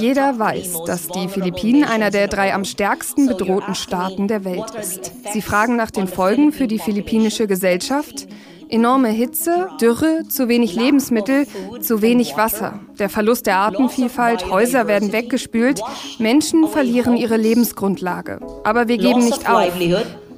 Jeder weiß, dass die Philippinen einer der drei am stärksten bedrohten Staaten der Welt ist. Sie fragen nach den Folgen für die philippinische Gesellschaft. Enorme Hitze, Dürre, zu wenig Lebensmittel, zu wenig Wasser. Der Verlust der Artenvielfalt, Häuser werden weggespült, Menschen verlieren ihre Lebensgrundlage. Aber wir geben nicht auf.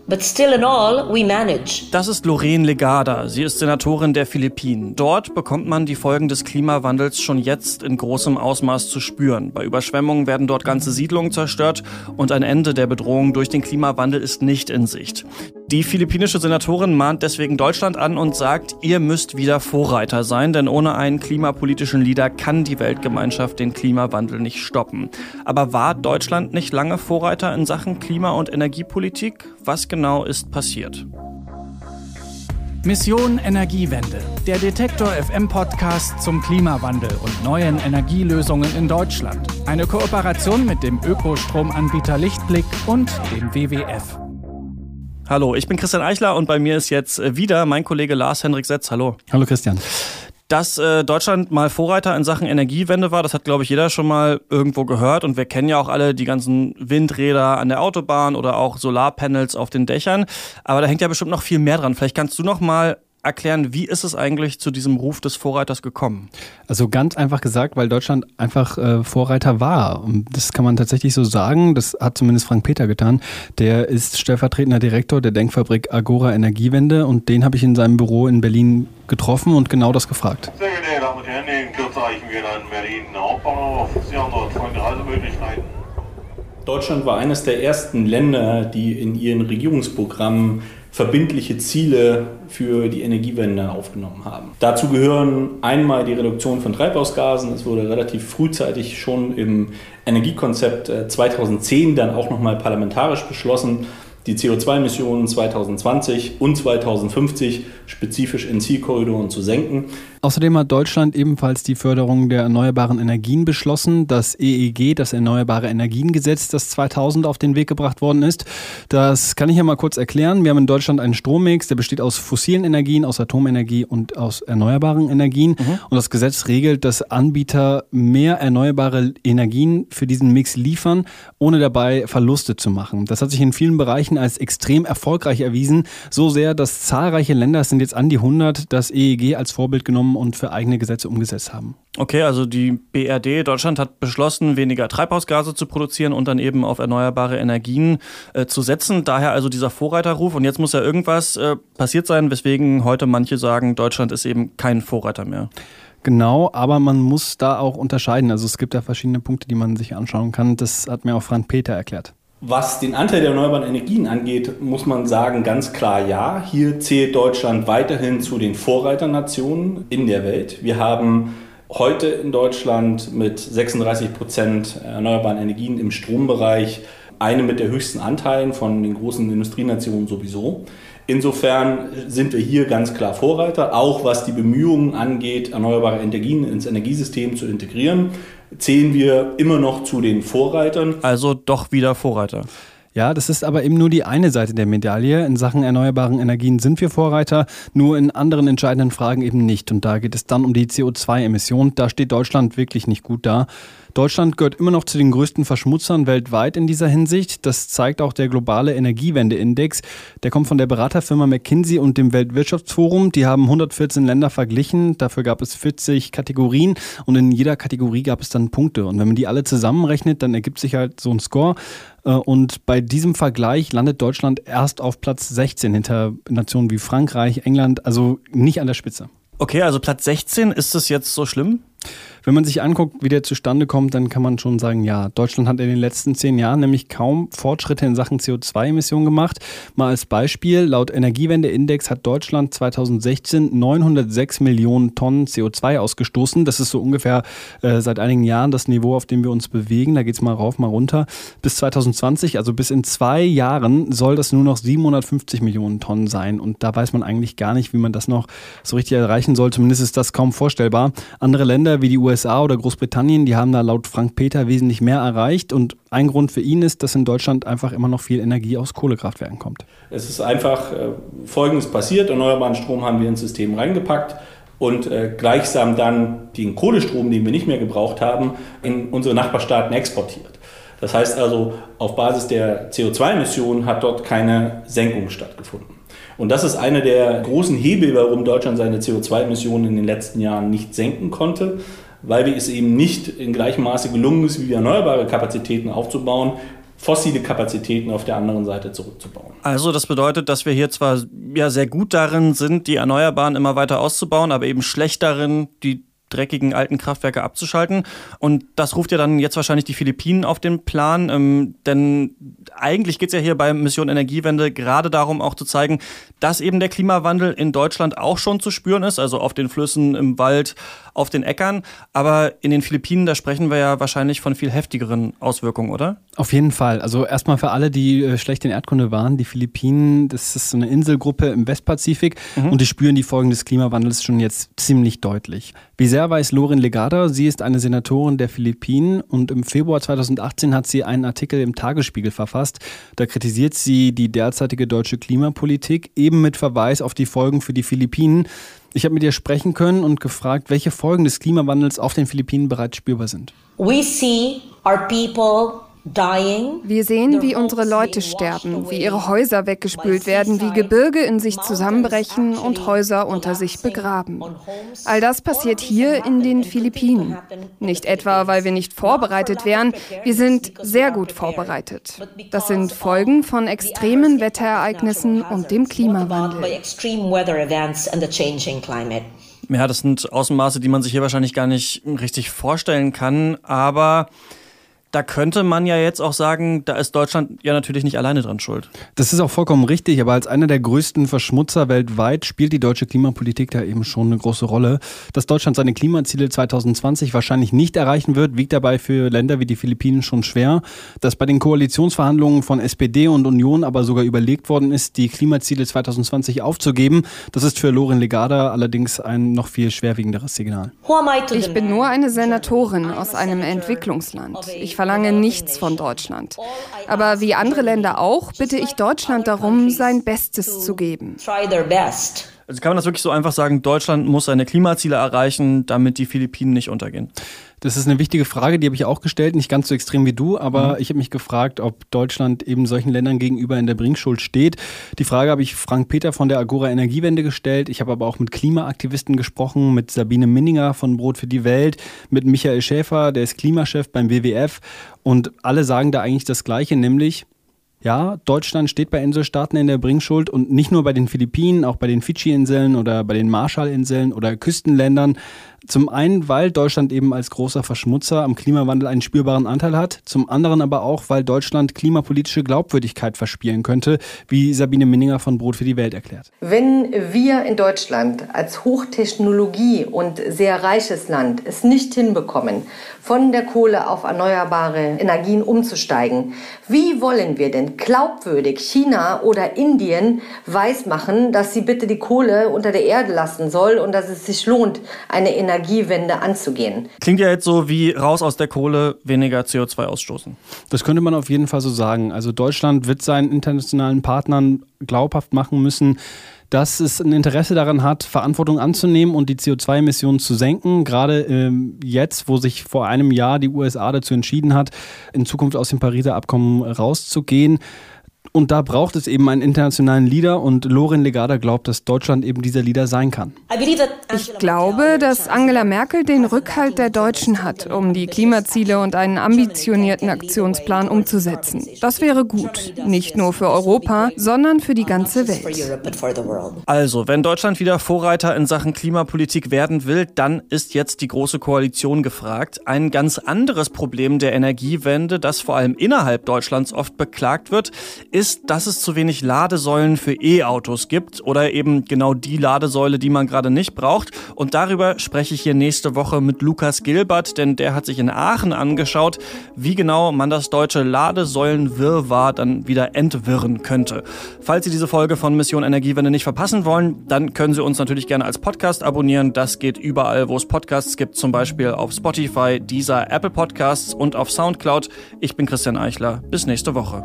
But still in all, we manage. Das ist Lorraine Legada. Sie ist Senatorin der Philippinen. Dort bekommt man die Folgen des Klimawandels schon jetzt in großem Ausmaß zu spüren. Bei Überschwemmungen werden dort ganze Siedlungen zerstört und ein Ende der Bedrohung durch den Klimawandel ist nicht in Sicht. Die philippinische Senatorin mahnt deswegen Deutschland an und sagt, ihr müsst wieder Vorreiter sein, denn ohne einen klimapolitischen Leader kann die Weltgemeinschaft den Klimawandel nicht stoppen. Aber war Deutschland nicht lange Vorreiter in Sachen Klima- und Energiepolitik? Was genau ist passiert? Mission Energiewende, der Detektor FM Podcast zum Klimawandel und neuen Energielösungen in Deutschland. Eine Kooperation mit dem Ökostromanbieter Lichtblick und dem WWF. Hallo, ich bin Christian Eichler und bei mir ist jetzt äh, wieder mein Kollege Lars Henrik Setz. Hallo. Hallo Christian. Dass äh, Deutschland mal Vorreiter in Sachen Energiewende war, das hat, glaube ich, jeder schon mal irgendwo gehört. Und wir kennen ja auch alle die ganzen Windräder an der Autobahn oder auch Solarpanels auf den Dächern. Aber da hängt ja bestimmt noch viel mehr dran. Vielleicht kannst du noch mal erklären, wie ist es eigentlich zu diesem Ruf des Vorreiters gekommen? Also ganz einfach gesagt, weil Deutschland einfach äh, Vorreiter war. Und das kann man tatsächlich so sagen. Das hat zumindest Frank Peter getan. Der ist stellvertretender Direktor der Denkfabrik Agora Energiewende und den habe ich in seinem Büro in Berlin getroffen und genau das gefragt. Sehr geehrte Damen und Herren, in Kürze erreichen wir dann Berlin Hauptbahnhof. Sie haben dort folgende Reisemöglichkeiten. Deutschland war eines der ersten Länder, die in ihren Regierungsprogrammen verbindliche Ziele für die Energiewende aufgenommen haben. Dazu gehören einmal die Reduktion von Treibhausgasen. Es wurde relativ frühzeitig schon im Energiekonzept 2010 äh, dann auch nochmal parlamentarisch beschlossen, die CO2-Emissionen 2020 und 2050 spezifisch in Zielkorridoren zu senken. Außerdem hat Deutschland ebenfalls die Förderung der erneuerbaren Energien beschlossen. Das EEG, das Erneuerbare Energiengesetz, das 2000 auf den Weg gebracht worden ist. Das kann ich ja mal kurz erklären. Wir haben in Deutschland einen Strommix, der besteht aus fossilen Energien, aus Atomenergie und aus erneuerbaren Energien. Mhm. Und das Gesetz regelt, dass Anbieter mehr erneuerbare Energien für diesen Mix liefern, ohne dabei Verluste zu machen. Das hat sich in vielen Bereichen als extrem erfolgreich erwiesen. So sehr, dass zahlreiche Länder, es sind jetzt an die 100, das EEG als Vorbild genommen und für eigene Gesetze umgesetzt haben. Okay, also die BRD Deutschland hat beschlossen, weniger Treibhausgase zu produzieren und dann eben auf erneuerbare Energien äh, zu setzen. Daher also dieser Vorreiterruf. Und jetzt muss ja irgendwas äh, passiert sein, weswegen heute manche sagen, Deutschland ist eben kein Vorreiter mehr. Genau, aber man muss da auch unterscheiden. Also es gibt da verschiedene Punkte, die man sich anschauen kann. Das hat mir auch Frank Peter erklärt. Was den Anteil der erneuerbaren Energien angeht, muss man sagen, ganz klar ja. Hier zählt Deutschland weiterhin zu den Vorreiternationen in der Welt. Wir haben heute in Deutschland mit 36 Prozent erneuerbaren Energien im Strombereich eine mit der höchsten Anteilen von den großen Industrienationen sowieso. Insofern sind wir hier ganz klar Vorreiter, auch was die Bemühungen angeht, erneuerbare Energien ins Energiesystem zu integrieren zählen wir immer noch zu den Vorreitern. Also doch wieder Vorreiter. Ja, das ist aber eben nur die eine Seite der Medaille. In Sachen erneuerbaren Energien sind wir Vorreiter, nur in anderen entscheidenden Fragen eben nicht. Und da geht es dann um die CO2-Emissionen. Da steht Deutschland wirklich nicht gut da. Deutschland gehört immer noch zu den größten Verschmutzern weltweit in dieser Hinsicht. Das zeigt auch der globale Energiewendeindex. Der kommt von der Beraterfirma McKinsey und dem Weltwirtschaftsforum. Die haben 114 Länder verglichen. Dafür gab es 40 Kategorien und in jeder Kategorie gab es dann Punkte. Und wenn man die alle zusammenrechnet, dann ergibt sich halt so ein Score. Äh, und bei diesem Vergleich landet Deutschland erst auf Platz 16 hinter Nationen wie Frankreich, England, also nicht an der Spitze. Okay, also Platz 16, ist das jetzt so schlimm? Wenn man sich anguckt, wie der zustande kommt, dann kann man schon sagen, ja, Deutschland hat in den letzten zehn Jahren nämlich kaum Fortschritte in Sachen CO2-Emissionen gemacht. Mal als Beispiel, laut Energiewendeindex hat Deutschland 2016 906 Millionen Tonnen CO2 ausgestoßen. Das ist so ungefähr äh, seit einigen Jahren das Niveau, auf dem wir uns bewegen. Da geht es mal rauf, mal runter. Bis 2020, also bis in zwei Jahren, soll das nur noch 750 Millionen Tonnen sein. Und da weiß man eigentlich gar nicht, wie man das noch so richtig erreichen soll. Zumindest ist das kaum vorstellbar. Andere Länder wie die USA USA oder Großbritannien, die haben da laut Frank Peter wesentlich mehr erreicht. Und ein Grund für ihn ist, dass in Deutschland einfach immer noch viel Energie aus Kohlekraftwerken kommt. Es ist einfach äh, Folgendes passiert. Erneuerbaren Strom haben wir ins System reingepackt. und äh, gleichsam dann den Kohlestrom, den wir nicht mehr gebraucht haben, in unsere Nachbarstaaten exportiert. Das heißt also, auf Basis der CO2-Emissionen hat dort keine Senkung stattgefunden. Und das ist einer der großen Hebel, warum Deutschland seine CO2-Emissionen in den letzten Jahren nicht senken konnte, weil es eben nicht in gleichem Maße gelungen ist, wie erneuerbare Kapazitäten aufzubauen, fossile Kapazitäten auf der anderen Seite zurückzubauen. Also das bedeutet, dass wir hier zwar ja sehr gut darin sind, die Erneuerbaren immer weiter auszubauen, aber eben schlecht darin, die dreckigen alten Kraftwerke abzuschalten. Und das ruft ja dann jetzt wahrscheinlich die Philippinen auf den Plan. Ähm, denn eigentlich geht es ja hier bei Mission Energiewende gerade darum, auch zu zeigen, dass eben der Klimawandel in Deutschland auch schon zu spüren ist, also auf den Flüssen, im Wald, auf den Äckern. Aber in den Philippinen, da sprechen wir ja wahrscheinlich von viel heftigeren Auswirkungen, oder? Auf jeden Fall. Also erstmal für alle, die äh, schlecht in Erdkunde waren, die Philippinen, das ist so eine Inselgruppe im Westpazifik mhm. und die spüren die Folgen des Klimawandels schon jetzt ziemlich deutlich. Wie sehr weiß Lorin Legada? Sie ist eine Senatorin der Philippinen und im Februar 2018 hat sie einen Artikel im Tagesspiegel verfasst. Da kritisiert sie die derzeitige deutsche Klimapolitik, eben mit Verweis auf die Folgen für die Philippinen. Ich habe mit ihr sprechen können und gefragt, welche Folgen des Klimawandels auf den Philippinen bereits spürbar sind. We see our people wir sehen, wie unsere Leute sterben, wie ihre Häuser weggespült werden, wie Gebirge in sich zusammenbrechen und Häuser unter sich begraben. All das passiert hier in den Philippinen. Nicht etwa, weil wir nicht vorbereitet wären, wir sind sehr gut vorbereitet. Das sind Folgen von extremen Wetterereignissen und dem Klimawandel. Ja, das sind Außenmaße, die man sich hier wahrscheinlich gar nicht richtig vorstellen kann, aber da könnte man ja jetzt auch sagen, da ist Deutschland ja natürlich nicht alleine dran schuld. Das ist auch vollkommen richtig, aber als einer der größten Verschmutzer weltweit spielt die deutsche Klimapolitik da eben schon eine große Rolle. Dass Deutschland seine Klimaziele 2020 wahrscheinlich nicht erreichen wird, wiegt dabei für Länder wie die Philippinen schon schwer. Dass bei den Koalitionsverhandlungen von SPD und Union aber sogar überlegt worden ist, die Klimaziele 2020 aufzugeben, das ist für Loren Legada allerdings ein noch viel schwerwiegenderes Signal. Ich bin nur eine Senatorin aus einem Entwicklungsland. Ich verlange nichts von Deutschland. Aber wie andere Länder auch, bitte ich Deutschland darum, sein Bestes zu geben. Also kann man das wirklich so einfach sagen, Deutschland muss seine Klimaziele erreichen, damit die Philippinen nicht untergehen? Das ist eine wichtige Frage, die habe ich auch gestellt, nicht ganz so extrem wie du, aber mhm. ich habe mich gefragt, ob Deutschland eben solchen Ländern gegenüber in der Bringschuld steht. Die Frage habe ich Frank Peter von der Agora Energiewende gestellt. Ich habe aber auch mit Klimaaktivisten gesprochen, mit Sabine Minninger von Brot für die Welt, mit Michael Schäfer, der ist Klimachef beim WWF und alle sagen da eigentlich das Gleiche, nämlich ja, Deutschland steht bei Inselstaaten in der Bringschuld und nicht nur bei den Philippinen, auch bei den Fidschi-Inseln oder bei den Marshallinseln oder Küstenländern. Zum einen, weil Deutschland eben als großer Verschmutzer am Klimawandel einen spürbaren Anteil hat, zum anderen aber auch, weil Deutschland klimapolitische Glaubwürdigkeit verspielen könnte, wie Sabine Minninger von Brot für die Welt erklärt. Wenn wir in Deutschland als Hochtechnologie und sehr reiches Land es nicht hinbekommen, von der Kohle auf erneuerbare Energien umzusteigen, wie wollen wir denn glaubwürdig China oder Indien weismachen, dass sie bitte die Kohle unter der Erde lassen soll und dass es sich lohnt, eine Energie Energiewende anzugehen. Klingt ja jetzt so wie raus aus der Kohle, weniger CO2 ausstoßen. Das könnte man auf jeden Fall so sagen. Also Deutschland wird seinen internationalen Partnern glaubhaft machen müssen, dass es ein Interesse daran hat, Verantwortung anzunehmen und die CO2-Emissionen zu senken. Gerade ähm, jetzt, wo sich vor einem Jahr die USA dazu entschieden hat, in Zukunft aus dem Pariser Abkommen rauszugehen. Und da braucht es eben einen internationalen Leader und Lorin Legada glaubt, dass Deutschland eben dieser Leader sein kann. Ich glaube, dass Angela Merkel den Rückhalt der Deutschen hat, um die Klimaziele und einen ambitionierten Aktionsplan umzusetzen. Das wäre gut, nicht nur für Europa, sondern für die ganze Welt. Also, wenn Deutschland wieder Vorreiter in Sachen Klimapolitik werden will, dann ist jetzt die Große Koalition gefragt. Ein ganz anderes Problem der Energiewende, das vor allem innerhalb Deutschlands oft beklagt wird, ist ist, dass es zu wenig Ladesäulen für E-Autos gibt oder eben genau die Ladesäule, die man gerade nicht braucht. Und darüber spreche ich hier nächste Woche mit Lukas Gilbert, denn der hat sich in Aachen angeschaut, wie genau man das deutsche Ladesäulenwirrwarr dann wieder entwirren könnte. Falls Sie diese Folge von Mission Energiewende nicht verpassen wollen, dann können Sie uns natürlich gerne als Podcast abonnieren. Das geht überall, wo es Podcasts gibt, zum Beispiel auf Spotify, dieser Apple Podcasts und auf Soundcloud. Ich bin Christian Eichler. Bis nächste Woche.